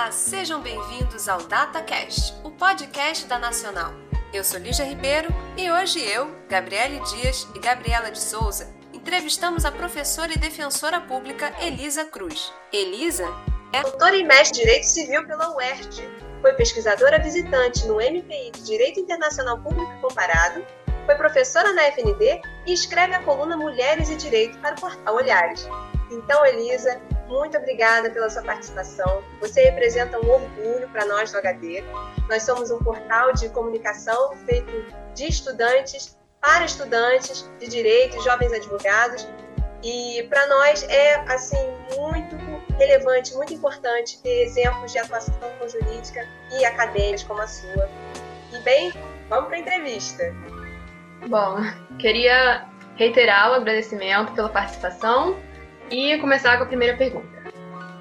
Olá, sejam bem-vindos ao DataCast, o podcast da Nacional. Eu sou Lígia Ribeiro e hoje eu, Gabriele Dias e Gabriela de Souza entrevistamos a professora e defensora pública Elisa Cruz. Elisa é doutora em mestre em Direito Civil pela UERJ, foi pesquisadora visitante no MPI de Direito Internacional Público Comparado, foi professora na FND e escreve a coluna Mulheres e Direito para o portal Olhares. Então, Elisa, muito obrigada pela sua participação. Você representa um orgulho para nós do HD. Nós somos um portal de comunicação feito de estudantes para estudantes de direito jovens advogados. E para nós é assim muito relevante, muito importante ter exemplos de atuação jurídica e acadêmicos como a sua. E bem, vamos para a entrevista. Bom, queria reiterar o agradecimento pela participação e começar com a primeira pergunta.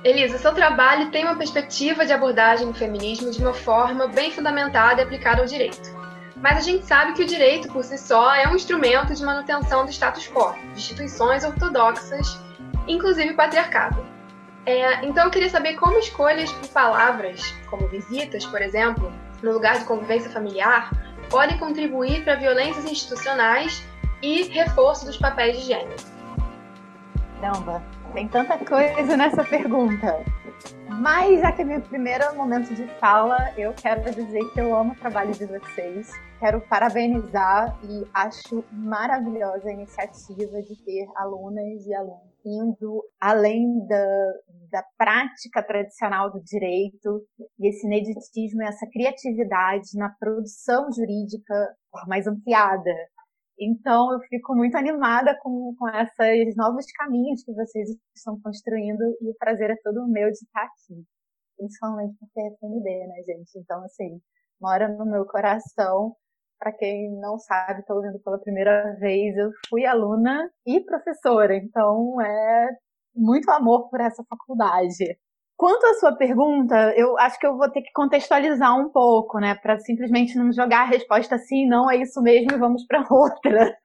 Elisa, seu trabalho tem uma perspectiva de abordagem do feminismo de uma forma bem fundamentada e aplicada ao direito. Mas a gente sabe que o direito, por si só, é um instrumento de manutenção do status quo, de instituições ortodoxas, inclusive patriarcado. É, então eu queria saber como escolhas por palavras, como visitas, por exemplo, no lugar de convivência familiar, podem contribuir para violências institucionais e reforço dos papéis de gênero. Caramba, tem tanta coisa nessa pergunta. Mas, que é meu primeiro momento de fala, eu quero dizer que eu amo o trabalho de vocês. Quero parabenizar e acho maravilhosa a iniciativa de ter alunas e alunos indo além da, da prática tradicional do direito e esse ineditismo essa criatividade na produção jurídica mais ampliada, então, eu fico muito animada com, com esses novos caminhos que vocês estão construindo e o prazer é todo meu de estar aqui. Principalmente porque é FND, né, gente? Então, assim, mora no meu coração. Para quem não sabe, estou ouvindo pela primeira vez, eu fui aluna e professora, então é muito amor por essa faculdade. Quanto à sua pergunta, eu acho que eu vou ter que contextualizar um pouco, né, para simplesmente não jogar a resposta assim, não é isso mesmo e vamos para outra.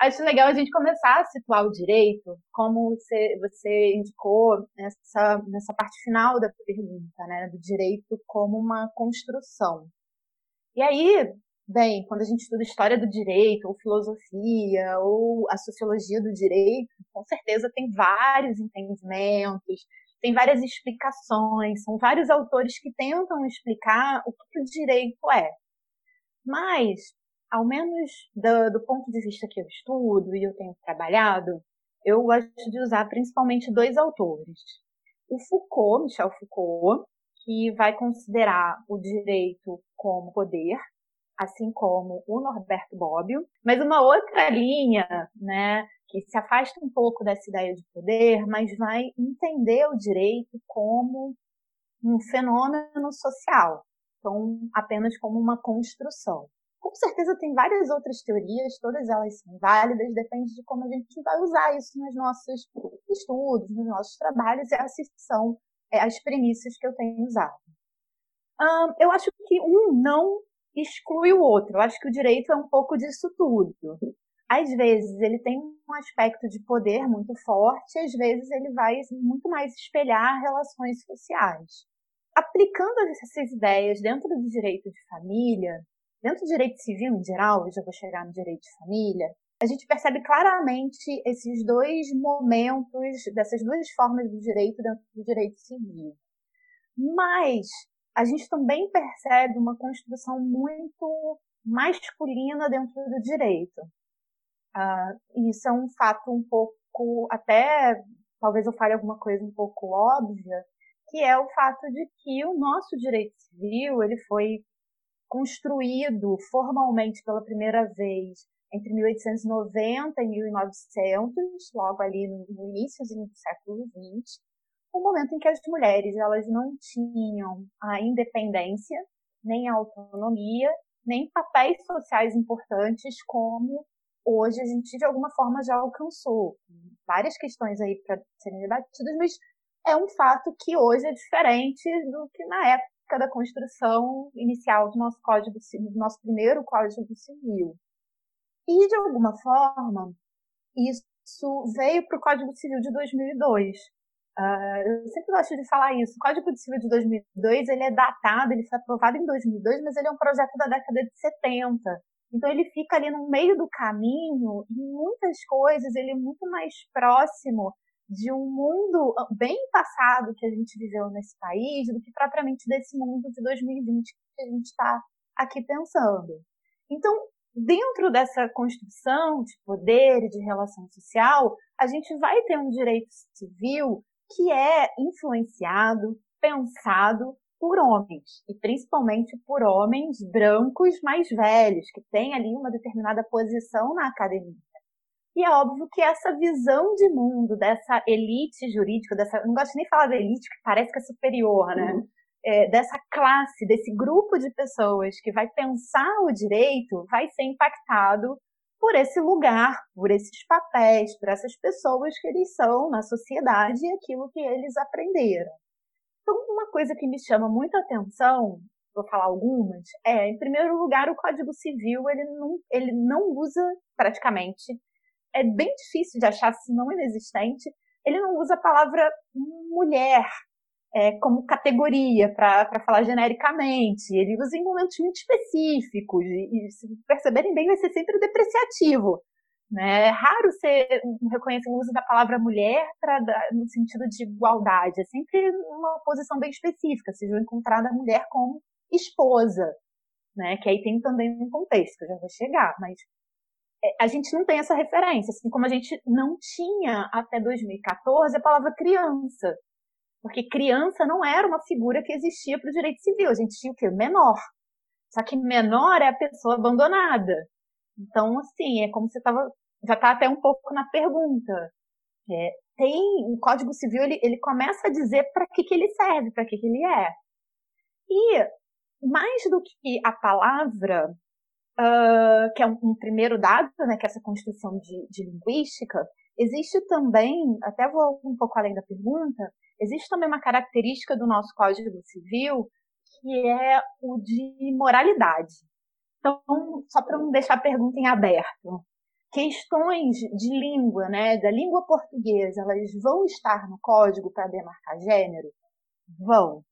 acho legal a gente começar a situar o direito, como você, você indicou nessa, nessa parte final da pergunta, né, do direito como uma construção. E aí, bem, quando a gente estuda história do direito, ou filosofia, ou a sociologia do direito, com certeza tem vários entendimentos tem várias explicações, são vários autores que tentam explicar o que o direito é. Mas, ao menos do, do ponto de vista que eu estudo e eu tenho trabalhado, eu gosto de usar principalmente dois autores. O Foucault, Michel Foucault, que vai considerar o direito como poder, assim como o Norberto Bobbio, mas uma outra linha, né, que se afasta um pouco dessa ideia de poder, mas vai entender o direito como um fenômeno social, então apenas como uma construção. Com certeza tem várias outras teorias, todas elas são válidas, depende de como a gente vai usar isso nos nossos estudos, nos nossos trabalhos, e essas são é, as premissas que eu tenho usado. Eu acho que um não exclui o outro. Eu acho que o direito é um pouco disso tudo às vezes ele tem um aspecto de poder muito forte, às vezes ele vai muito mais espelhar relações sociais. Aplicando essas ideias dentro do direito de família, dentro do direito civil em geral, eu já vou chegar no direito de família, a gente percebe claramente esses dois momentos, dessas duas formas do direito dentro do direito civil. Mas a gente também percebe uma construção muito masculina dentro do direito. Uh, isso é um fato um pouco, até talvez eu fale alguma coisa um pouco óbvia, que é o fato de que o nosso direito civil ele foi construído formalmente pela primeira vez entre 1890 e 1900, logo ali no, início do século XX, um momento em que as mulheres elas não tinham a independência, nem a autonomia, nem papéis sociais importantes como hoje a gente de alguma forma já alcançou várias questões aí para serem debatidas, mas é um fato que hoje é diferente do que na época da construção inicial do nosso código do nosso primeiro código civil. E de alguma forma isso veio para o Código Civil de 2002. Uh, eu sempre gosto de falar isso. O Código Civil de 2002 ele é datado, ele foi aprovado em 2002, mas ele é um projeto da década de 70. Então ele fica ali no meio do caminho e muitas coisas ele é muito mais próximo de um mundo bem passado que a gente viveu nesse país do que propriamente desse mundo de 2020 que a gente está aqui pensando. Então, dentro dessa construção de poder e de relação social, a gente vai ter um direito civil que é influenciado, pensado por homens, e principalmente por homens brancos mais velhos, que têm ali uma determinada posição na academia. E é óbvio que essa visão de mundo dessa elite jurídica, dessa, não gosto nem de falar da elite, que parece que é superior, né? Uhum. É, dessa classe, desse grupo de pessoas que vai pensar o direito, vai ser impactado por esse lugar, por esses papéis, por essas pessoas que eles são na sociedade e aquilo que eles aprenderam. Então, uma coisa que me chama muita atenção, vou falar algumas, é, em primeiro lugar, o Código Civil, ele não, ele não usa praticamente, é bem difícil de achar, se não inexistente, ele não usa a palavra mulher é, como categoria, para falar genericamente. Ele usa em momentos muito específicos, e, e se perceberem bem, vai ser sempre depreciativo. Né? É raro ser reconhecer o uso da palavra mulher pra, no sentido de igualdade. É sempre uma posição bem específica, seja encontrada a mulher como esposa, né? Que aí tem também um contexto, que eu já vou chegar, mas é, a gente não tem essa referência, assim como a gente não tinha até 2014 a palavra criança. Porque criança não era uma figura que existia para o direito civil. A gente tinha o quê? Menor. Só que menor é a pessoa abandonada. Então, assim, é como você estava. Já está até um pouco na pergunta. É, tem o Código Civil, ele, ele começa a dizer para que, que ele serve, para que, que ele é. E, mais do que a palavra, uh, que é um, um, primeiro dado, né, que é essa construção de, de linguística, existe também, até vou um pouco além da pergunta, existe também uma característica do nosso Código Civil que é o de moralidade. Então, só para não deixar a pergunta em aberto, questões de língua, né, da língua portuguesa, elas vão estar no código para demarcar gênero? Vão.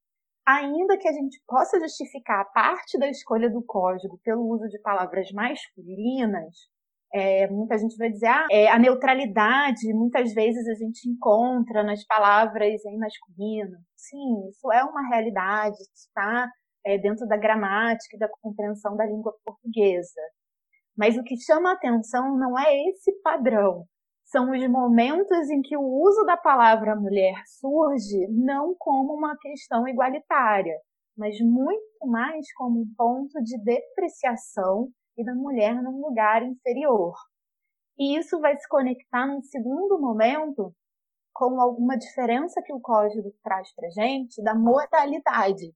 Ainda que a gente possa justificar parte da escolha do código pelo uso de palavras masculinas, é, muita gente vai dizer, ah, é, a neutralidade muitas vezes a gente encontra nas palavras em masculino. Sim, isso é uma realidade, está é, dentro da gramática e da compreensão da língua portuguesa. Mas o que chama a atenção não é esse padrão, são os momentos em que o uso da palavra mulher surge não como uma questão igualitária, mas muito mais como um ponto de depreciação e da mulher num lugar inferior. E isso vai se conectar num segundo momento com alguma diferença que o código traz para gente da moralidade.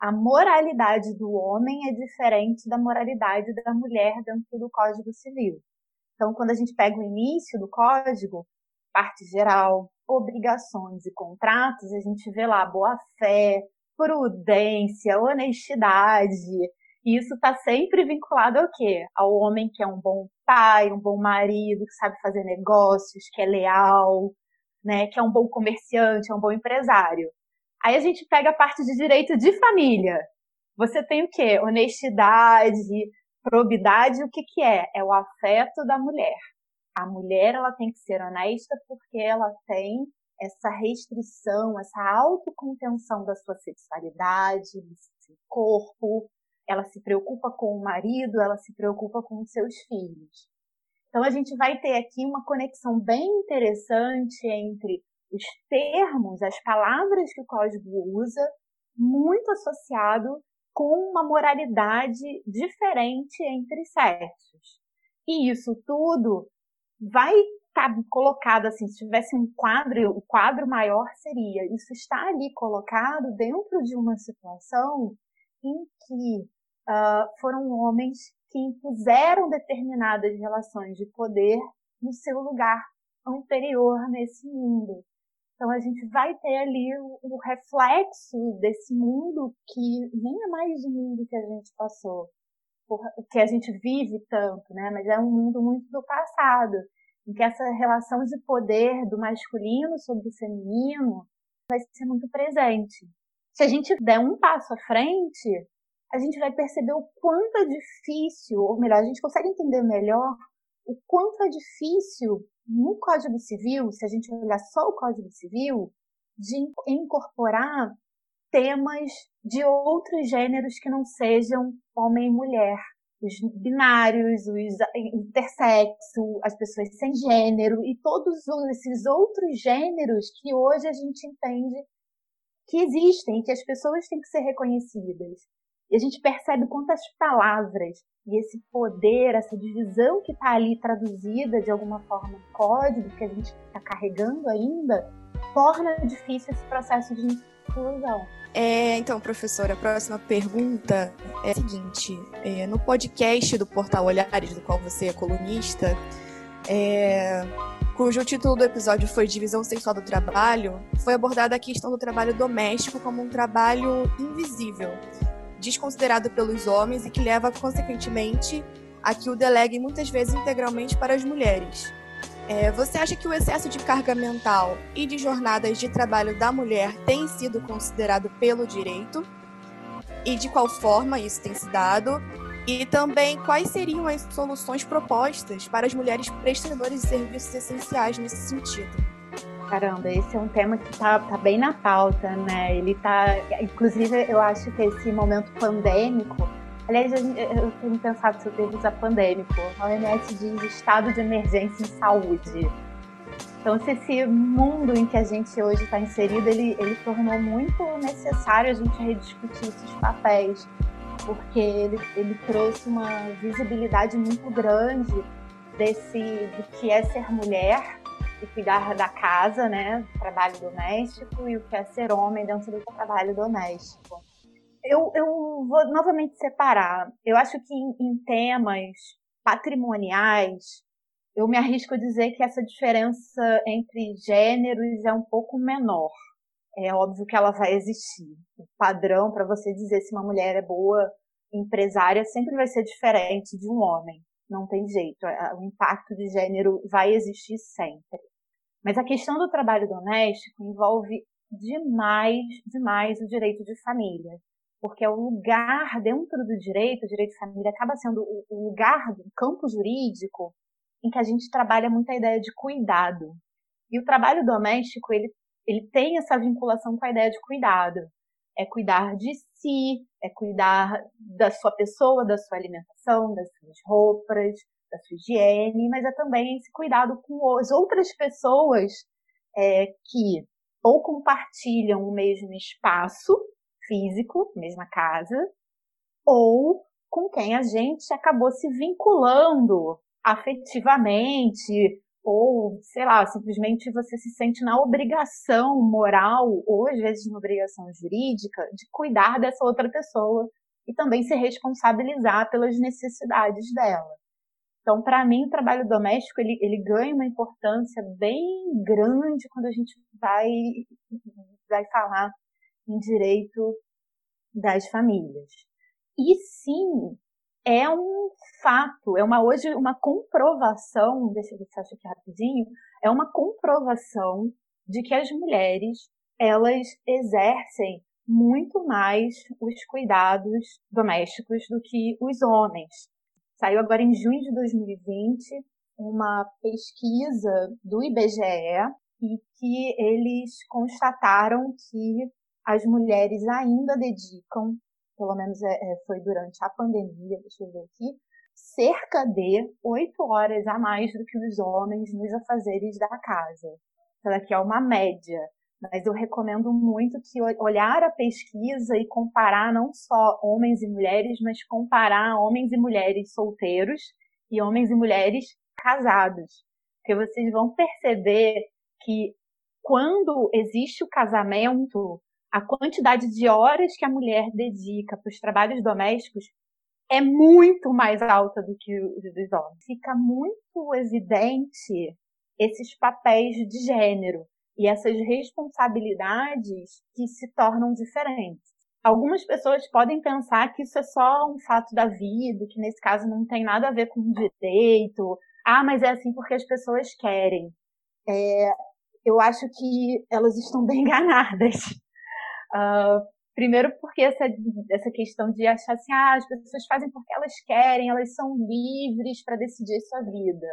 A moralidade do homem é diferente da moralidade da mulher dentro do Código Civil. Então, quando a gente pega o início do código, parte geral, obrigações e contratos, a gente vê lá boa fé, prudência, honestidade, e isso está sempre vinculado ao quê? Ao homem que é um bom pai, um bom marido, que sabe fazer negócios, que é leal, né? Que é um bom comerciante, é um bom empresário. Aí a gente pega a parte de direito de família. Você tem o quê? Honestidade, probidade, o que que é? É o afeto da mulher. A mulher, ela tem que ser honesta porque ela tem essa restrição, essa autocontenção da sua sexualidade, do seu corpo, ela se preocupa com o marido, ela se preocupa com os seus filhos. Então a gente vai ter aqui uma conexão bem interessante entre os termos, as palavras que o código usa, muito associado com uma moralidade diferente entre sexos. E isso tudo vai estar tá colocado assim, se tivesse um quadro, o quadro maior seria, isso está ali colocado dentro de uma situação em que uh, foram homens que impuseram determinadas relações de poder no seu lugar anterior nesse mundo. Então a gente vai ter ali o, o reflexo desse mundo que nem é mais o mundo que a gente passou, que a gente vive tanto, né? Mas é um mundo muito do passado, em que essa relação de poder do masculino sobre o feminino vai ser muito presente. Se a gente der um passo à frente, a gente vai perceber o quanto é difícil, ou melhor, a gente consegue entender melhor o quanto é difícil no Código Civil, se a gente olhar só o Código Civil, de incorporar temas de outros gêneros que não sejam homem e mulher. Os binários, os intersexo, as pessoas sem gênero e todos esses outros gêneros que hoje a gente entende que existem, que as pessoas têm que ser reconhecidas. E a gente percebe quantas palavras e esse poder, essa divisão que está ali traduzida de alguma forma no código que a gente está carregando ainda, torna difícil esse processo de inclusão. É, então, professora, a próxima pergunta é a seguinte: é, no podcast do Portal Olhares, do qual você é colunista, é, cujo título do episódio foi Divisão Sexual do Trabalho, foi abordada a questão do trabalho doméstico como um trabalho invisível, desconsiderado pelos homens e que leva, consequentemente, a que o deleguem muitas vezes integralmente para as mulheres. É, você acha que o excesso de carga mental e de jornadas de trabalho da mulher tem sido considerado pelo direito? E de qual forma isso tem se dado? E também quais seriam as soluções propostas para as mulheres prestadoras de serviços essenciais nesse sentido? Caramba, esse é um tema que está tá bem na pauta, né? Ele tá, inclusive, eu acho que esse momento pandêmico Aliás, eu tenho pensado sobre o uso pandêmico. A OMS diz estado de emergência em saúde. Então, se esse mundo em que a gente hoje está inserido, ele, ele tornou muito necessário a gente rediscutir esses papéis, porque ele, ele trouxe uma visibilidade muito grande desse do que é ser mulher e cuidar da casa, né, trabalho doméstico, e o que é ser homem dentro do trabalho doméstico eu, eu vou novamente separar. Eu acho que em, em temas patrimoniais, eu me arrisco a dizer que essa diferença entre gêneros é um pouco menor. É óbvio que ela vai existir. O padrão para você dizer se uma mulher é boa empresária sempre vai ser diferente de um homem. Não tem jeito. O impacto de gênero vai existir sempre. Mas a questão do trabalho doméstico envolve demais, demais o direito de família porque é o lugar dentro do direito, o direito de família acaba sendo o lugar do campo jurídico em que a gente trabalha muito a ideia de cuidado. E o trabalho doméstico, ele, ele tem essa vinculação com a ideia de cuidado. É cuidar de si, é cuidar da sua pessoa, da sua alimentação, das suas roupas, da sua higiene, mas é também esse cuidado com as outras pessoas é, que ou compartilham o mesmo espaço, físico, mesma casa, ou com quem a gente acabou se vinculando afetivamente, ou, sei lá, simplesmente você se sente na obrigação moral, ou às vezes na obrigação jurídica, de cuidar dessa outra pessoa e também se responsabilizar pelas necessidades dela. Então, para mim, o trabalho doméstico ele, ele ganha uma importância bem grande quando a gente vai, vai falar em direito das famílias. E sim, é um fato, é uma hoje uma comprovação, deixa eu ver se acho aqui rapidinho, é uma comprovação de que as mulheres elas exercem muito mais os cuidados domésticos do que os homens. Saiu agora em junho de 2020 uma pesquisa do IBGE e que eles constataram que as mulheres ainda dedicam, pelo menos é, é, foi durante a pandemia, deixa eu ver aqui, cerca de oito horas a mais do que os homens nos afazeres da casa. Então, aqui é uma média, mas eu recomendo muito que olhar a pesquisa e comparar não só homens e mulheres, mas comparar homens e mulheres solteiros e homens e mulheres casados. Porque vocês vão perceber que quando existe o casamento, a quantidade de horas que a mulher dedica para os trabalhos domésticos é muito mais alta do que os dos homens. Fica muito evidente esses papéis de gênero e essas responsabilidades que se tornam diferentes. Algumas pessoas podem pensar que isso é só um fato da vida, que nesse caso não tem nada a ver com direito. Ah, mas é assim porque as pessoas querem. É, eu acho que elas estão bem enganadas. Uh, primeiro porque essa, essa questão de achar assim, ah, as pessoas fazem porque elas querem, elas são livres para decidir sua vida.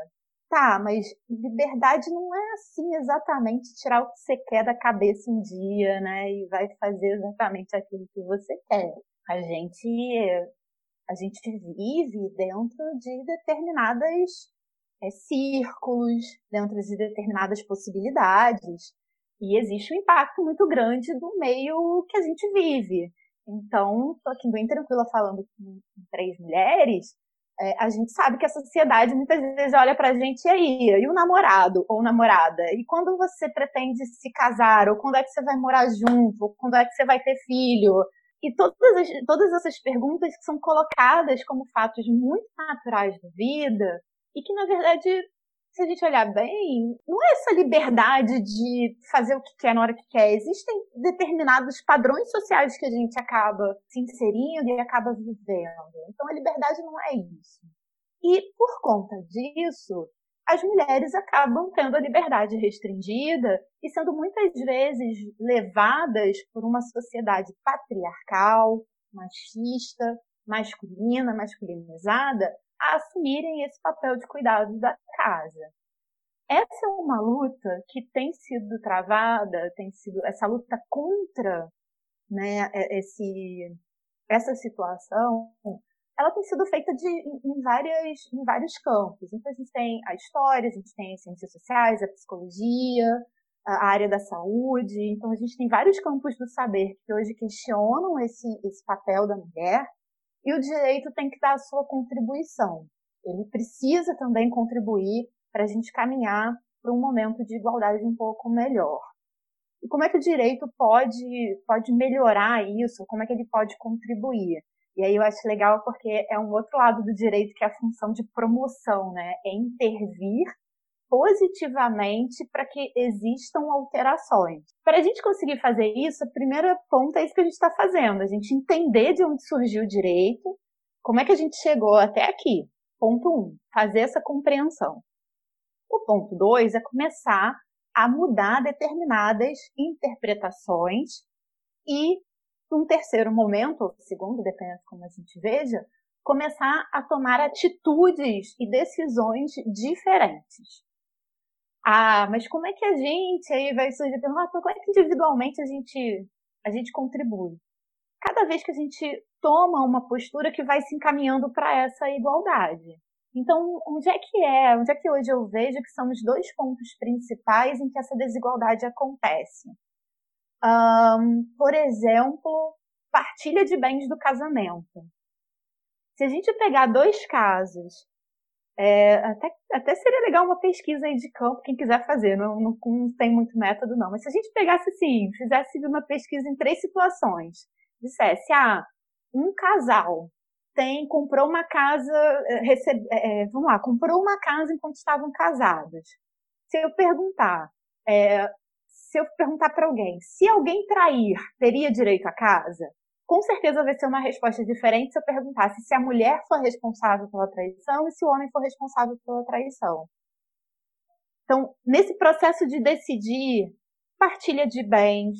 Tá, mas liberdade não é assim exatamente tirar o que você quer da cabeça um dia, né? E vai fazer exatamente aquilo que você quer. A gente a gente vive dentro de determinadas é, círculos, dentro de determinadas possibilidades. E existe um impacto muito grande do meio que a gente vive. Então, estou aqui bem tranquila falando com, três mulheres. É, a gente sabe que a sociedade muitas vezes olha pra gente e aí, e o namorado ou namorada? E quando você pretende se casar? Ou quando é que você vai morar junto? Ou quando é que você vai ter filho? E todas, as, todas essas perguntas que são colocadas como fatos muito naturais da vida e que, na verdade, se a gente olhar bem, não é essa liberdade de fazer o que quer na hora que quer. Existem determinados padrões sociais que a gente acaba se inserindo e acaba vivendo. Então a liberdade não é isso. E por conta disso, as mulheres acabam tendo a liberdade restringida e sendo muitas vezes levadas por uma sociedade patriarcal, machista, masculina, masculinizada, a assumirem esse papel de cuidado da casa. Essa é uma luta que tem sido travada, tem sido essa luta contra né, esse, essa situação ela tem sido feita de, em, várias, em vários campos. Então, a gente tem a história, a gente tem as ciências sociais, a psicologia, a área da saúde. Então, a gente tem vários campos do saber que hoje questionam esse, esse papel da mulher e o direito tem que dar a sua contribuição. Ele precisa também contribuir para a gente caminhar para um momento de igualdade um pouco melhor. E como é que o direito pode, pode melhorar isso? Como é que ele pode contribuir? E aí eu acho legal porque é um outro lado do direito que é a função de promoção, né? É intervir positivamente para que existam alterações. Para a gente conseguir fazer isso, a primeira ponta é isso que a gente está fazendo, a gente entender de onde surgiu o direito, como é que a gente chegou até aqui. Ponto um, fazer essa compreensão. O ponto dois é começar a mudar determinadas interpretações e num terceiro momento, segundo, dependendo de como a gente veja, começar a tomar atitudes e decisões diferentes. Ah, mas como é que a gente aí vai surgir a pergunta, como é que individualmente a gente a gente contribui? Cada vez que a gente toma uma postura que vai se encaminhando para essa igualdade. Então, onde é que é? Onde é que hoje eu vejo que são os dois pontos principais em que essa desigualdade acontece? Um, por exemplo, partilha de bens do casamento. Se a gente pegar dois casos, é, até, até seria legal uma pesquisa aí de campo, quem quiser fazer, não, não, não tem muito método não, mas se a gente pegasse assim, fizesse uma pesquisa em três situações, dissesse, ah, um casal tem, comprou uma casa, é, recebe, é, vamos lá, comprou uma casa enquanto estavam casados. Se eu perguntar, é, se eu perguntar para alguém, se alguém trair, teria direito à casa? Com certeza vai ser uma resposta diferente se eu perguntasse se a mulher for responsável pela traição e se o homem for responsável pela traição. Então, nesse processo de decidir partilha de bens,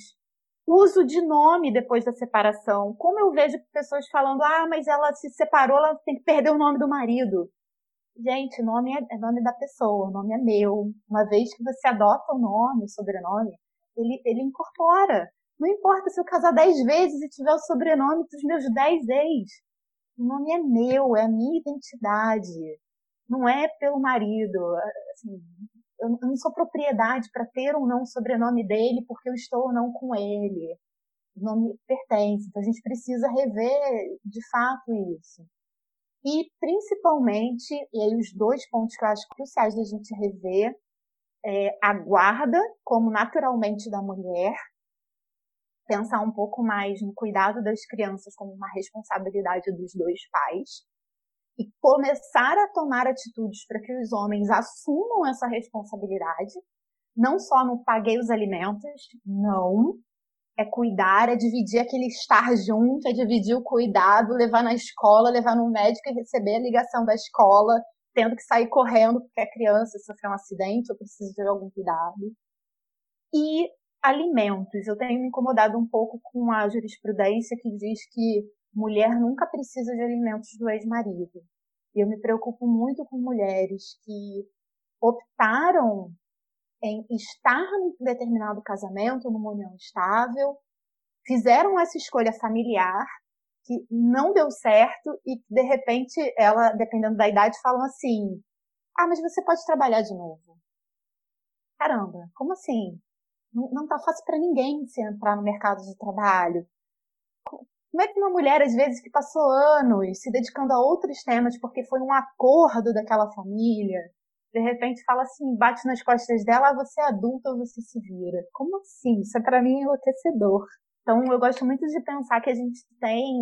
uso de nome depois da separação, como eu vejo pessoas falando, ah, mas ela se separou, ela tem que perder o nome do marido. Gente, nome é, é nome da pessoa, nome é meu. Uma vez que você adota o nome, o sobrenome, ele, ele incorpora. Não importa se eu casar dez vezes e tiver o sobrenome dos meus dez ex. O nome é meu, é a minha identidade. Não é pelo marido. Assim, eu não sou propriedade para ter ou não o sobrenome dele porque eu estou ou não com ele. O nome pertence. Então a gente precisa rever de fato isso. E, principalmente, e aí os dois pontos que eu acho cruciais da gente rever, é a guarda, como naturalmente da mulher, pensar um pouco mais no cuidado das crianças como uma responsabilidade dos dois pais, e começar a tomar atitudes para que os homens assumam essa responsabilidade, não só no paguei os alimentos, não, é cuidar, é dividir aquele estar junto, é dividir o cuidado, levar na escola, levar no médico e receber a ligação da escola, tendo que sair correndo porque a criança sofreu um acidente ou precisa de algum cuidado. E alimentos. Eu tenho me incomodado um pouco com a jurisprudência que diz que mulher nunca precisa de alimentos do ex-marido. E eu me preocupo muito com mulheres que optaram em estar num determinado casamento, numa união estável, fizeram essa escolha familiar que não deu certo e de repente ela, dependendo da idade, falam assim: "Ah, mas você pode trabalhar de novo". Caramba, como assim? Não, não tá fácil para ninguém se entrar no mercado de trabalho. Como é que uma mulher, às vezes, que passou anos se dedicando a outros temas porque foi um acordo daquela família, de repente fala assim, bate nas costas dela, ah, você é adulta ou você se vira. Como assim? Isso é para mim enlouquecedor. Então, eu gosto muito de pensar que a gente tem,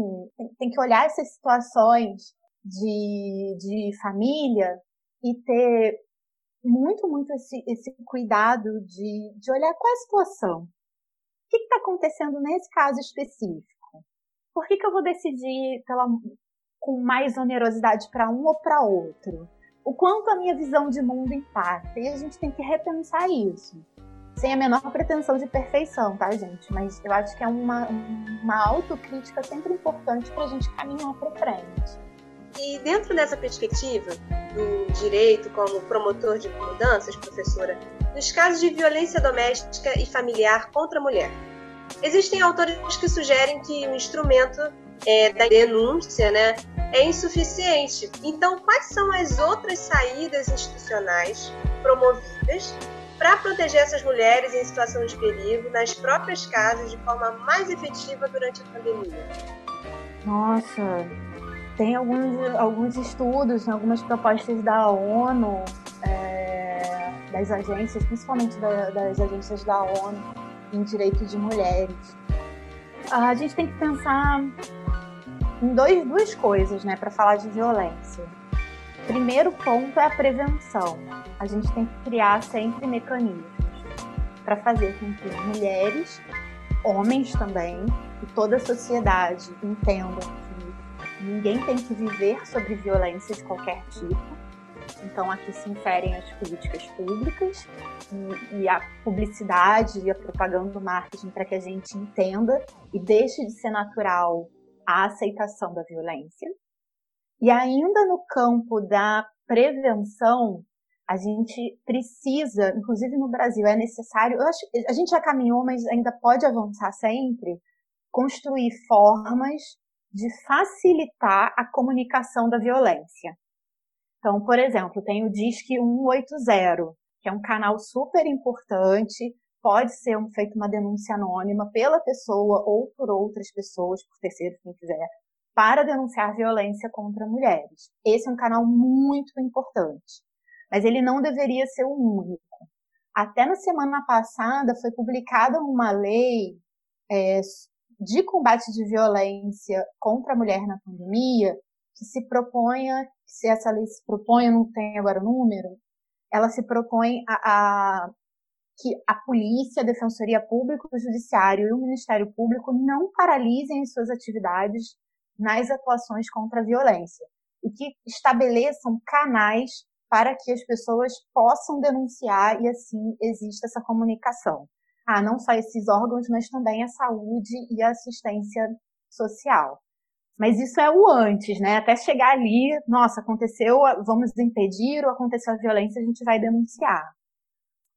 tem que olhar essas situações de, de família e ter muito, muito esse, esse cuidado de, de olhar qual é a situação. O que está acontecendo nesse caso específico? Por que, que eu vou decidir pela, com mais onerosidade para um ou para outro? O quanto a minha visão de mundo impacta? E a gente tem que repensar isso. Sem a menor pretensão de perfeição, tá, gente? Mas eu acho que é uma, uma autocrítica sempre importante para a gente caminhar para frente. E dentro dessa perspectiva do direito como promotor de mudanças, professora, nos casos de violência doméstica e familiar contra a mulher, existem autores que sugerem que o instrumento é, da denúncia né, é insuficiente. Então, quais são as outras saídas institucionais promovidas para proteger essas mulheres em situação de perigo nas próprias casas de forma mais efetiva durante a pandemia? Nossa, tem alguns, alguns estudos, algumas propostas da ONU, é, das agências, principalmente da, das agências da ONU em direitos de mulheres. A gente tem que pensar em dois, duas coisas né, para falar de violência. Primeiro ponto é a prevenção. A gente tem que criar sempre mecanismos para fazer com que mulheres, homens também, e toda a sociedade entendam ninguém tem que viver sobre violência de qualquer tipo. Então aqui se inferem as políticas públicas e, e a publicidade e a propaganda, o marketing para que a gente entenda e deixe de ser natural a aceitação da violência. E ainda no campo da prevenção, a gente precisa, inclusive no Brasil, é necessário, acho, a gente já caminhou, mas ainda pode avançar sempre, construir formas de facilitar a comunicação da violência. Então, por exemplo, tem o Disque 180, que é um canal super importante, pode ser um, feito uma denúncia anônima pela pessoa ou por outras pessoas, por terceiros, quem quiser, para denunciar violência contra mulheres. Esse é um canal muito importante, mas ele não deveria ser o único. Até na semana passada foi publicada uma lei é, de combate de violência contra a mulher na pandemia, que se proponha, se essa lei se propõe, eu não tenho agora o número, ela se propõe a, a que a polícia, a defensoria pública, o judiciário e o Ministério Público não paralisem as suas atividades nas atuações contra a violência e que estabeleçam canais para que as pessoas possam denunciar e assim exista essa comunicação ah, não só esses órgãos, mas também a saúde e a assistência social. Mas isso é o antes, né? Até chegar ali, nossa, aconteceu, vamos impedir, ou aconteceu a violência, a gente vai denunciar.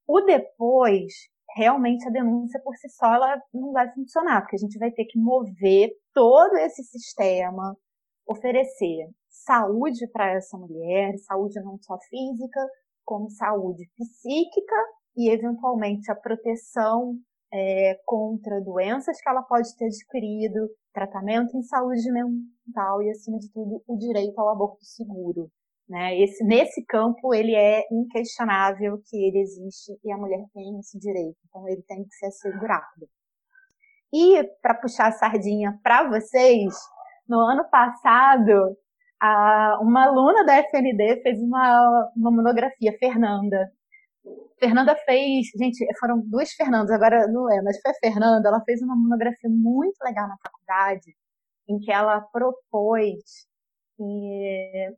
O depois, realmente a denúncia por si só ela não vai funcionar, porque a gente vai ter que mover todo esse sistema, oferecer saúde para essa mulher, saúde não só física, como saúde psíquica e, eventualmente, a proteção é, contra doenças que ela pode ter adquirido, tratamento em saúde mental e, acima de tudo, o direito ao aborto seguro. Né? Esse, nesse campo, ele é inquestionável que ele existe e a mulher tem esse direito, então ele tem que ser assegurado. E, para puxar a sardinha para vocês, no ano passado, a, uma aluna da FND fez uma, uma monografia, Fernanda, Fernanda fez, gente, foram duas Fernandas, agora não é, mas foi a Fernanda, ela fez uma monografia muito legal na faculdade, em que ela propôs que,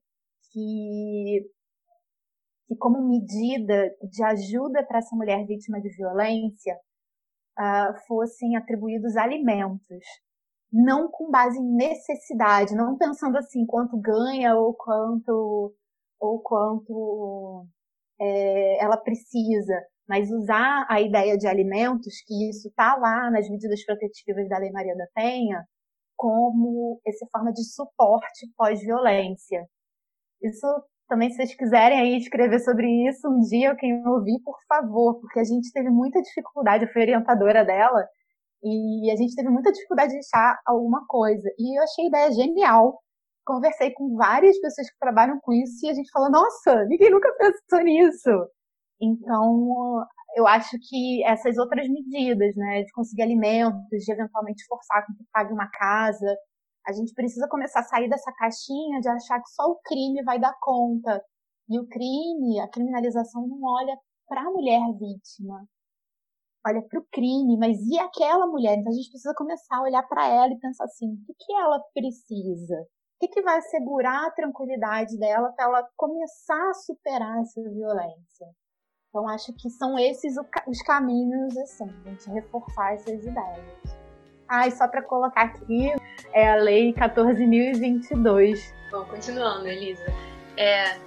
que, que, como medida de ajuda para essa mulher vítima de violência, uh, fossem atribuídos alimentos, não com base em necessidade, não pensando assim quanto ganha ou quanto ou quanto é, ela precisa, mas usar a ideia de alimentos, que isso está lá nas medidas protetivas da Lei Maria da Penha, como essa forma de suporte pós-violência. Isso também, se vocês quiserem aí escrever sobre isso um dia, quem ouvir, por favor, porque a gente teve muita dificuldade, eu fui orientadora dela, e a gente teve muita dificuldade de achar alguma coisa. E eu achei a ideia genial. Conversei com várias pessoas que trabalham com isso e a gente falou, nossa, ninguém nunca pensou nisso. Então, eu acho que essas outras medidas, né, de conseguir alimentos, de eventualmente forçar com que pague uma casa, a gente precisa começar a sair dessa caixinha de achar que só o crime vai dar conta. E o crime, a criminalização não olha para a mulher vítima, olha para o crime, mas e aquela mulher? Então a gente precisa começar a olhar para ela e pensar assim: o que, que ela precisa? Que, que vai assegurar a tranquilidade dela para ela começar a superar essa violência? Então acho que são esses os caminhos, assim, gente reforçar essas ideias. Ah, e só para colocar aqui, é a Lei 14.022. Bom, continuando, Elisa. É,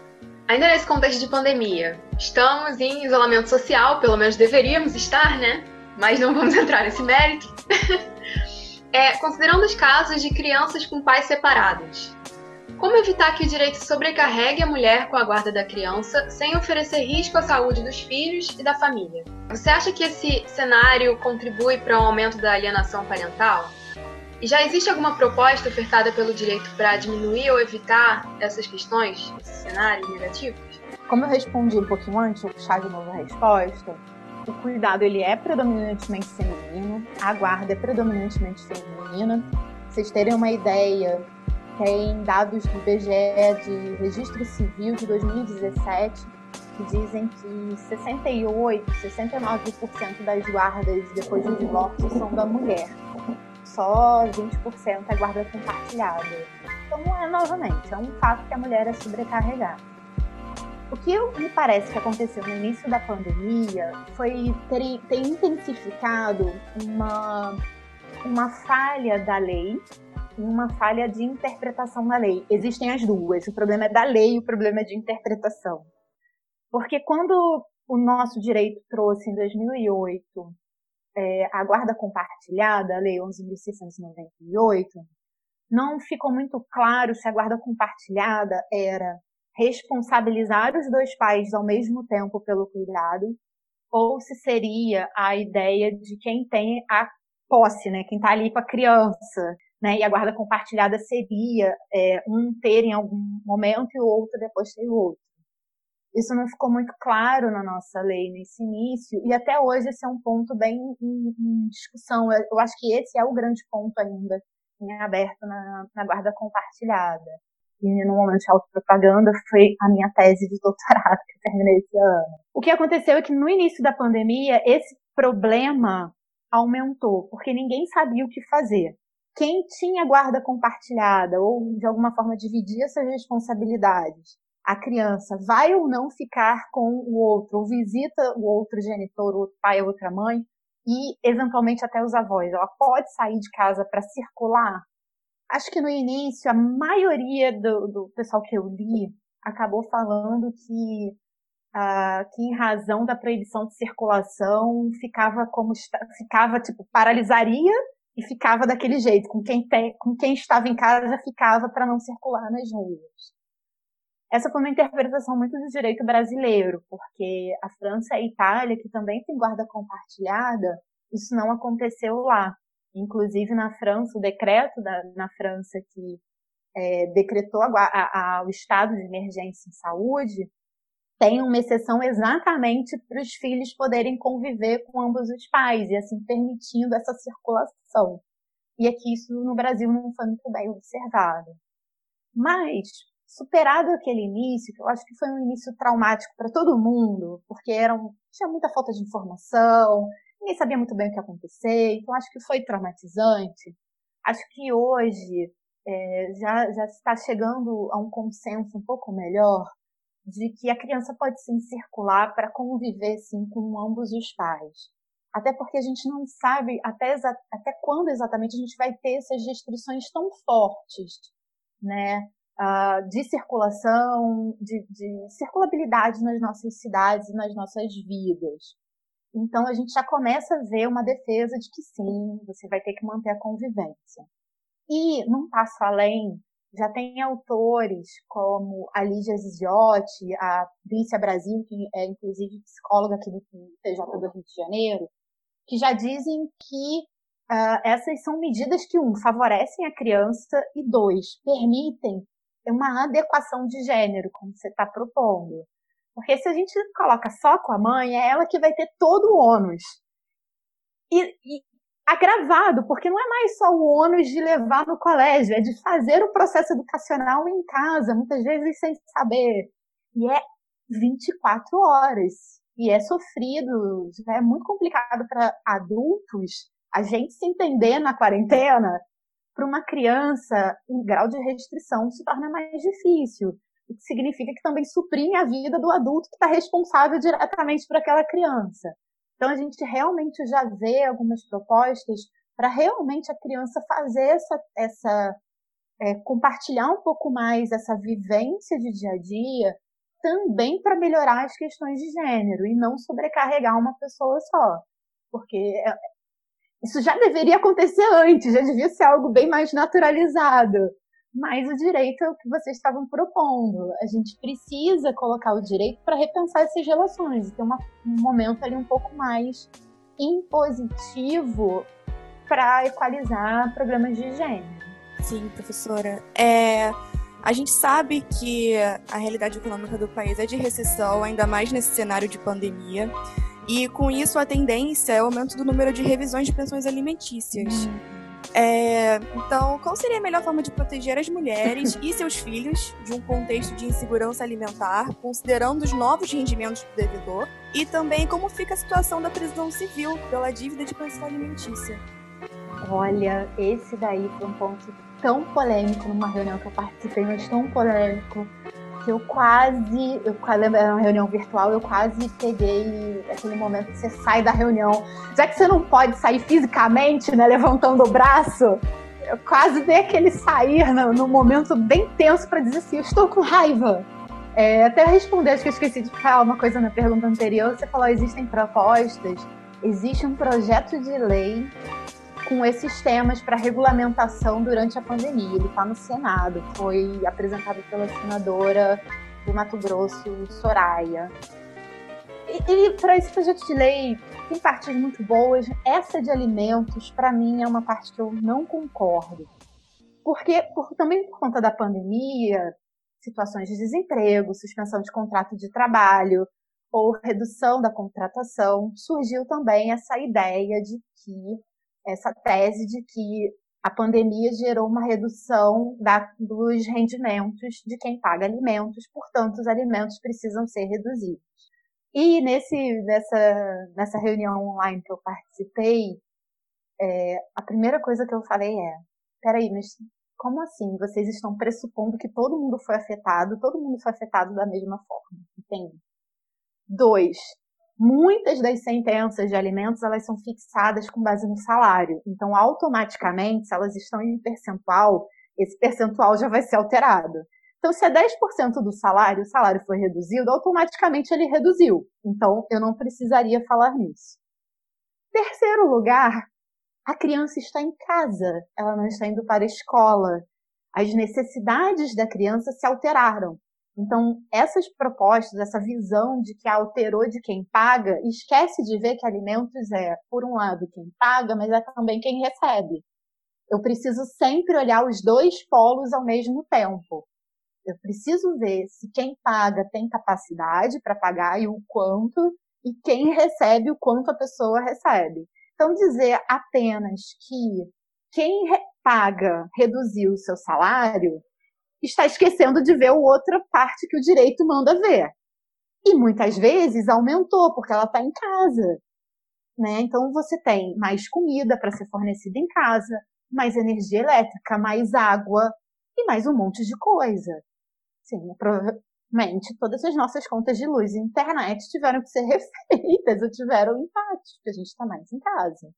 Ainda nesse contexto de pandemia, estamos em isolamento social, pelo menos deveríamos estar, né? Mas não vamos entrar nesse mérito. É, considerando os casos de crianças com pais separados, como evitar que o direito sobrecarregue a mulher com a guarda da criança sem oferecer risco à saúde dos filhos e da família? Você acha que esse cenário contribui para o um aumento da alienação parental? E já existe alguma proposta ofertada pelo direito para diminuir ou evitar essas questões, esses cenários negativos? Como eu respondi um pouquinho antes, vou puxar de novo a resposta. O cuidado ele é predominantemente feminino, a guarda é predominantemente feminina. Vocês terem uma ideia, tem dados do IBGE de Registro Civil de 2017 que dizem que 68, 69% das guardas depois do divórcio são da mulher só 20% é guarda compartilhada. Então, é novamente, é um fato que a mulher é sobrecarregada. O que me parece que aconteceu no início da pandemia foi ter, ter intensificado uma, uma falha da lei e uma falha de interpretação da lei. Existem as duas. O problema é da lei e o problema é de interpretação. Porque quando o nosso direito trouxe em 2008 é, a guarda compartilhada, a Lei 11.698, não ficou muito claro se a guarda compartilhada era responsabilizar os dois pais ao mesmo tempo pelo cuidado, ou se seria a ideia de quem tem a posse, né, quem está ali com a criança, né, e a guarda compartilhada seria é, um ter em algum momento e o outro depois ter o outro. Isso não ficou muito claro na nossa lei nesse início, e até hoje esse é um ponto bem em, em discussão. Eu acho que esse é o grande ponto ainda em aberto na, na guarda compartilhada. No momento de autopropaganda foi a minha tese de doutorado que eu terminei esse ano. O que aconteceu é que no início da pandemia, esse problema aumentou, porque ninguém sabia o que fazer. Quem tinha guarda compartilhada ou de alguma forma dividia essas responsabilidades a criança vai ou não ficar com o outro, ou visita o outro genitor, o outro pai, a outra mãe, e eventualmente até os avós. Ela pode sair de casa para circular. Acho que no início a maioria do, do pessoal que eu li acabou falando que, uh, que em razão da proibição de circulação ficava como ficava tipo paralisaria e ficava daquele jeito com quem tem, com quem estava em casa ficava para não circular nas ruas. Essa foi uma interpretação muito do direito brasileiro, porque a França e a Itália, que também tem guarda compartilhada, isso não aconteceu lá. Inclusive, na França, o decreto da, na França que é, decretou a, a, a, o estado de emergência em saúde tem uma exceção exatamente para os filhos poderem conviver com ambos os pais e assim permitindo essa circulação. E aqui isso no Brasil não foi muito bem observado. Mas superado aquele início, que eu acho que foi um início traumático para todo mundo, porque era um, tinha muita falta de informação, ninguém sabia muito bem o que ia acontecer, então acho que foi traumatizante. Acho que hoje é, já, já está chegando a um consenso um pouco melhor de que a criança pode sim circular para conviver sim com ambos os pais. Até porque a gente não sabe até, até quando exatamente a gente vai ter essas restrições tão fortes, né? Uh, de circulação, de, de circulabilidade nas nossas cidades e nas nossas vidas. Então a gente já começa a ver uma defesa de que sim, você vai ter que manter a convivência. E, num passo além, já tem autores como a Lígia Ziziotti, a Vícia Brasil, que é inclusive psicóloga aqui do TJ do Rio de Janeiro, que já dizem que uh, essas são medidas que, um, favorecem a criança e, dois, permitem uma adequação de gênero, como você está propondo. Porque se a gente coloca só com a mãe, é ela que vai ter todo o ônus. E, e agravado, porque não é mais só o ônus de levar no colégio, é de fazer o processo educacional em casa, muitas vezes sem saber. E é 24 horas e é sofrido, é muito complicado para adultos a gente se entender na quarentena. Para uma criança, o grau de restrição se torna mais difícil, o que significa que também suprime a vida do adulto que está responsável diretamente por aquela criança. Então a gente realmente já vê algumas propostas para realmente a criança fazer essa, essa é, compartilhar um pouco mais essa vivência de dia a dia também para melhorar as questões de gênero e não sobrecarregar uma pessoa só. Porque é, isso já deveria acontecer antes, já devia ser algo bem mais naturalizado. Mas o direito é o que vocês estavam propondo. A gente precisa colocar o direito para repensar essas relações e ter uma, um momento ali um pouco mais impositivo para equalizar problemas de gênero. Sim, professora. É, a gente sabe que a realidade econômica do país é de recessão, ainda mais nesse cenário de pandemia. E com isso, a tendência é o aumento do número de revisões de pensões alimentícias. Uhum. É, então, qual seria a melhor forma de proteger as mulheres e seus filhos de um contexto de insegurança alimentar, considerando os novos rendimentos do devedor? E também como fica a situação da prisão civil pela dívida de pensão alimentícia? Olha, esse daí foi um ponto tão polêmico numa reunião que eu participei, mas tão polêmico, que eu quase, eu lembro, era uma reunião virtual, eu quase peguei aquele momento que você sai da reunião, já que você não pode sair fisicamente, né, levantando o braço, eu quase dei aquele sair no, no momento bem tenso para dizer assim, eu estou com raiva. É, até responder, acho que eu esqueci de falar uma coisa na pergunta anterior, você falou, existem propostas, existe um projeto de lei com esses temas para regulamentação durante a pandemia. Ele está no Senado, foi apresentado pela senadora do Mato Grosso, Soraya. E, e para esse projeto de lei, tem partes muito boas. Essa de alimentos, para mim, é uma parte que eu não concordo. Porque, por, também por conta da pandemia, situações de desemprego, suspensão de contrato de trabalho ou redução da contratação, surgiu também essa ideia de que essa tese de que a pandemia gerou uma redução da, dos rendimentos de quem paga alimentos, portanto, os alimentos precisam ser reduzidos. E nesse, nessa, nessa reunião online que eu participei, é, a primeira coisa que eu falei é: peraí, mas como assim? Vocês estão pressupondo que todo mundo foi afetado, todo mundo foi afetado da mesma forma, entende? Dois, Muitas das sentenças de alimentos elas são fixadas com base no salário. Então, automaticamente, se elas estão em percentual, esse percentual já vai ser alterado. Então, se é 10% do salário, o salário foi reduzido, automaticamente ele reduziu. Então, eu não precisaria falar nisso. Terceiro lugar, a criança está em casa, ela não está indo para a escola. As necessidades da criança se alteraram. Então, essas propostas, essa visão de que alterou de quem paga, esquece de ver que alimentos é, por um lado, quem paga, mas é também quem recebe. Eu preciso sempre olhar os dois polos ao mesmo tempo. Eu preciso ver se quem paga tem capacidade para pagar e o quanto, e quem recebe o quanto a pessoa recebe. Então, dizer apenas que quem paga reduziu o seu salário está esquecendo de ver a outra parte que o direito manda ver. E muitas vezes aumentou, porque ela está em casa. Né? Então você tem mais comida para ser fornecida em casa, mais energia elétrica, mais água e mais um monte de coisa. Sim, simplesmente todas as nossas contas de luz e internet tiveram que ser refeitas ou tiveram impactos, porque a gente está mais em casa.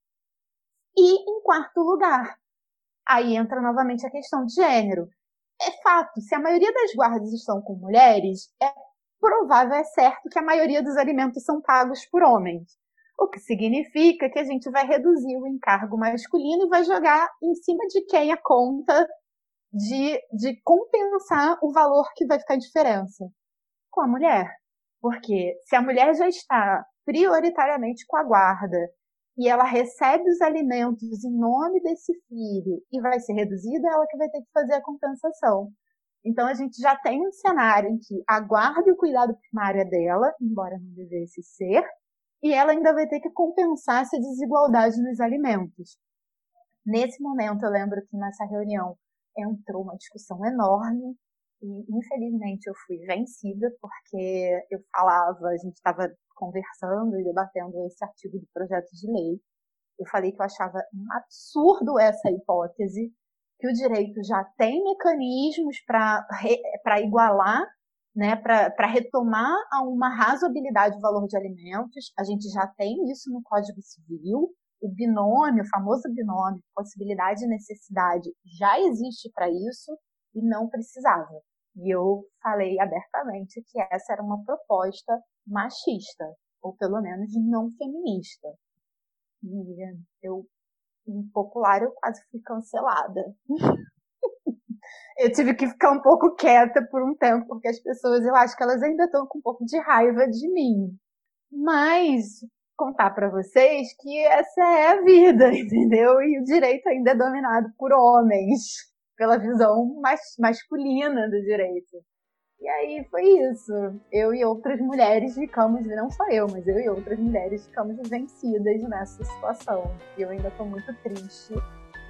E em quarto lugar, aí entra novamente a questão de gênero. É fato, se a maioria das guardas estão com mulheres, é provável, é certo, que a maioria dos alimentos são pagos por homens. O que significa que a gente vai reduzir o encargo masculino e vai jogar em cima de quem a conta de, de compensar o valor que vai ficar a diferença com a mulher. Porque se a mulher já está prioritariamente com a guarda e ela recebe os alimentos em nome desse filho e vai ser reduzida, ela que vai ter que fazer a compensação. Então a gente já tem um cenário em que a guarda e o cuidado primário é dela, embora não devesse ser, e ela ainda vai ter que compensar essa desigualdade nos alimentos. Nesse momento, eu lembro que nessa reunião entrou uma discussão enorme e, infelizmente, eu fui vencida porque eu falava, a gente estava conversando e debatendo esse artigo de projeto de lei. Eu falei que eu achava um absurdo essa hipótese, que o direito já tem mecanismos para igualar, né, para retomar a uma razoabilidade o valor de alimentos. A gente já tem isso no Código Civil, o binômio, o famoso binômio, possibilidade e necessidade, já existe para isso e não precisava. E eu falei abertamente que essa era uma proposta machista, ou pelo menos não feminista. E eu, em popular, eu quase fui cancelada. eu tive que ficar um pouco quieta por um tempo, porque as pessoas, eu acho que elas ainda estão com um pouco de raiva de mim. Mas contar para vocês que essa é a vida, entendeu? E o direito ainda é dominado por homens, pela visão mais masculina do direito. E aí foi isso. Eu e outras mulheres ficamos, não só eu, mas eu e outras mulheres ficamos vencidas nessa situação. E eu ainda estou muito triste.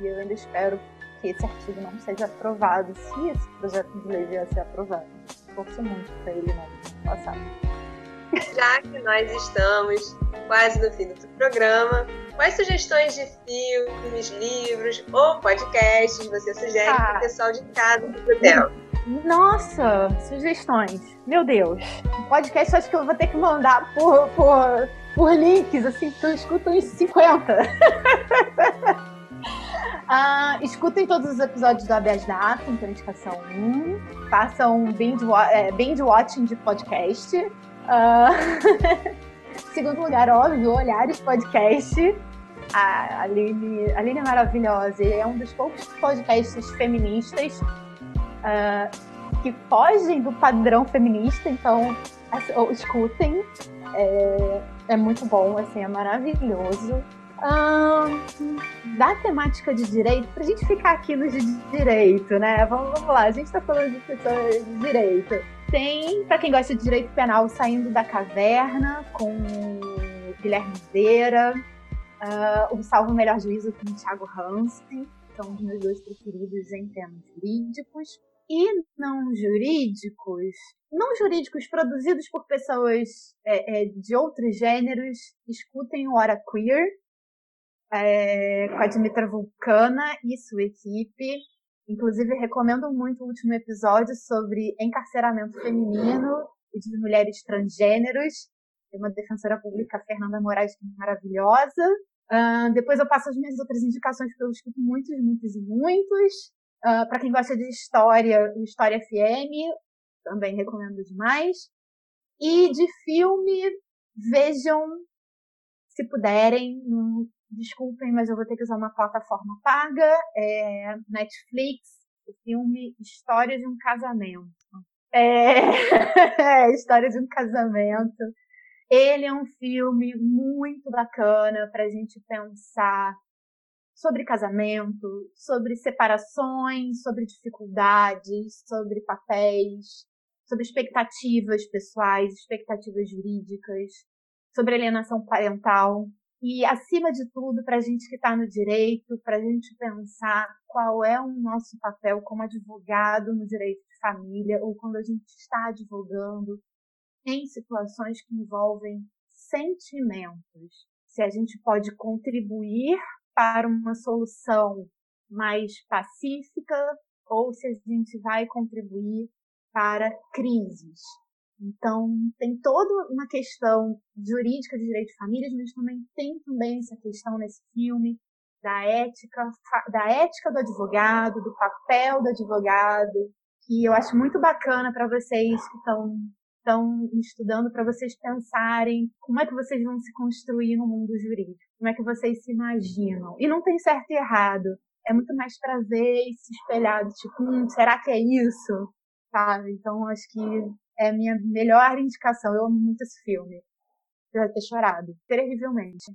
E eu ainda espero que esse artigo não seja aprovado, se esse projeto de lei vier a ser aprovado. Torço muito para ele não passar. Já que nós estamos quase no fim do programa, quais sugestões de filmes, livros ou podcasts você sugere ah. para o pessoal de casa do Hotel? Nossa, sugestões. Meu Deus. Podcast acho que eu vou ter que mandar por, por, por links, assim, que eu escuto uns 50. Ah, escutem todos os episódios do Habeas Data, então indicação 1. Façam binge, é, binge watching de podcast. Uh... Segundo lugar, óbvio, Olhares Podcast. A Aline, a Aline é maravilhosa é um dos poucos podcasts feministas uh, que fogem do padrão feminista, então escutem. É, é muito bom, assim, é maravilhoso. Da temática de direito, pra gente ficar aqui no de direito, né? Vamos, vamos lá, a gente tá falando de pessoas de direito. Tem, para quem gosta de direito penal, Saindo da Caverna, com Guilherme Vera, uh, O Salvo Melhor Juízo com Thiago Hansen, são os meus dois preferidos em termos jurídicos. E não jurídicos, não jurídicos produzidos por pessoas é, é, de outros gêneros, escutem o Hora Queer, é, com a Dimitra Vulcana e sua equipe. Inclusive, recomendo muito o último episódio sobre encarceramento feminino e de mulheres transgêneros. Tem uma defensora pública, Fernanda Moraes, que é maravilhosa. Uh, depois eu passo as minhas outras indicações, porque eu escuto muitos, muitos e muitos. Uh, Para quem gosta de história, História FM, também recomendo demais. E de filme, vejam, se puderem, no desculpem, mas eu vou ter que usar uma plataforma paga, é Netflix, o filme História de um Casamento. É... é, História de um Casamento. Ele é um filme muito bacana para a gente pensar sobre casamento, sobre separações, sobre dificuldades, sobre papéis, sobre expectativas pessoais, expectativas jurídicas, sobre alienação parental. E, acima de tudo, para a gente que está no direito, para a gente pensar qual é o nosso papel como advogado no direito de família, ou quando a gente está advogando em situações que envolvem sentimentos. Se a gente pode contribuir para uma solução mais pacífica, ou se a gente vai contribuir para crises. Então, tem toda uma questão jurídica de direito de famílias, mas também tem também essa questão nesse filme da ética, da ética do advogado, do papel do advogado, que eu acho muito bacana para vocês que estão estão estudando para vocês pensarem como é que vocês vão se construir no mundo jurídico, como é que vocês se imaginam. E não tem certo e errado, é muito mais para ver e se espelhar, tipo, hum, será que é isso? Sabe? Então acho que é a minha melhor indicação. Eu amo muito esse filme. Eu ter chorado, terrivelmente.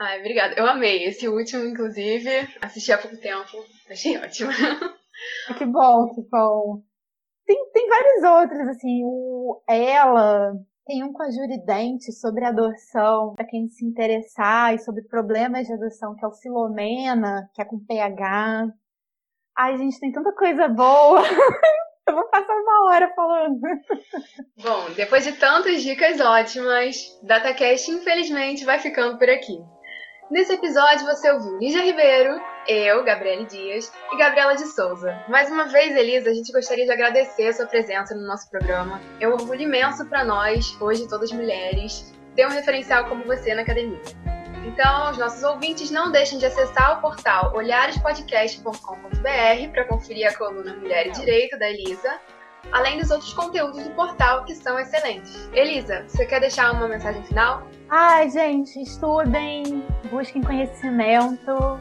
Ai, obrigada. Eu amei. Esse último, inclusive, assisti há pouco tempo. Achei ótimo. Que bom, que bom. Tem, tem vários outros, assim, o Ela, tem um com a Juridente sobre adoção, para quem se interessar, e sobre problemas de adoção, que é o Filomena, que é com PH. Ai, gente, tem tanta coisa boa. Eu vou passar uma hora falando. Bom, depois de tantas dicas ótimas, DataCast infelizmente vai ficando por aqui. Nesse episódio você ouviu Lígia Ribeiro, eu, Gabriele Dias e Gabriela de Souza. Mais uma vez, Elisa, a gente gostaria de agradecer a sua presença no nosso programa. É um orgulho imenso para nós, hoje todas mulheres, ter um referencial como você na academia. Então, os nossos ouvintes não deixem de acessar o portal olharespodcast.com.br para conferir a coluna Mulher e Direito da Elisa além dos outros conteúdos do portal que são excelentes. Elisa, você quer deixar uma mensagem final? Ai, gente, estudem, busquem conhecimento,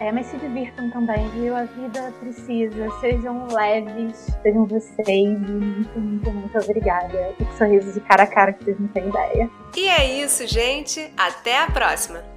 é, mas se divirtam também, viu? A vida precisa. Sejam leves, sejam vocês. Muito, muito, muito obrigada. E sorrisos de cara a cara que vocês não têm ideia. E é isso, gente. Até a próxima!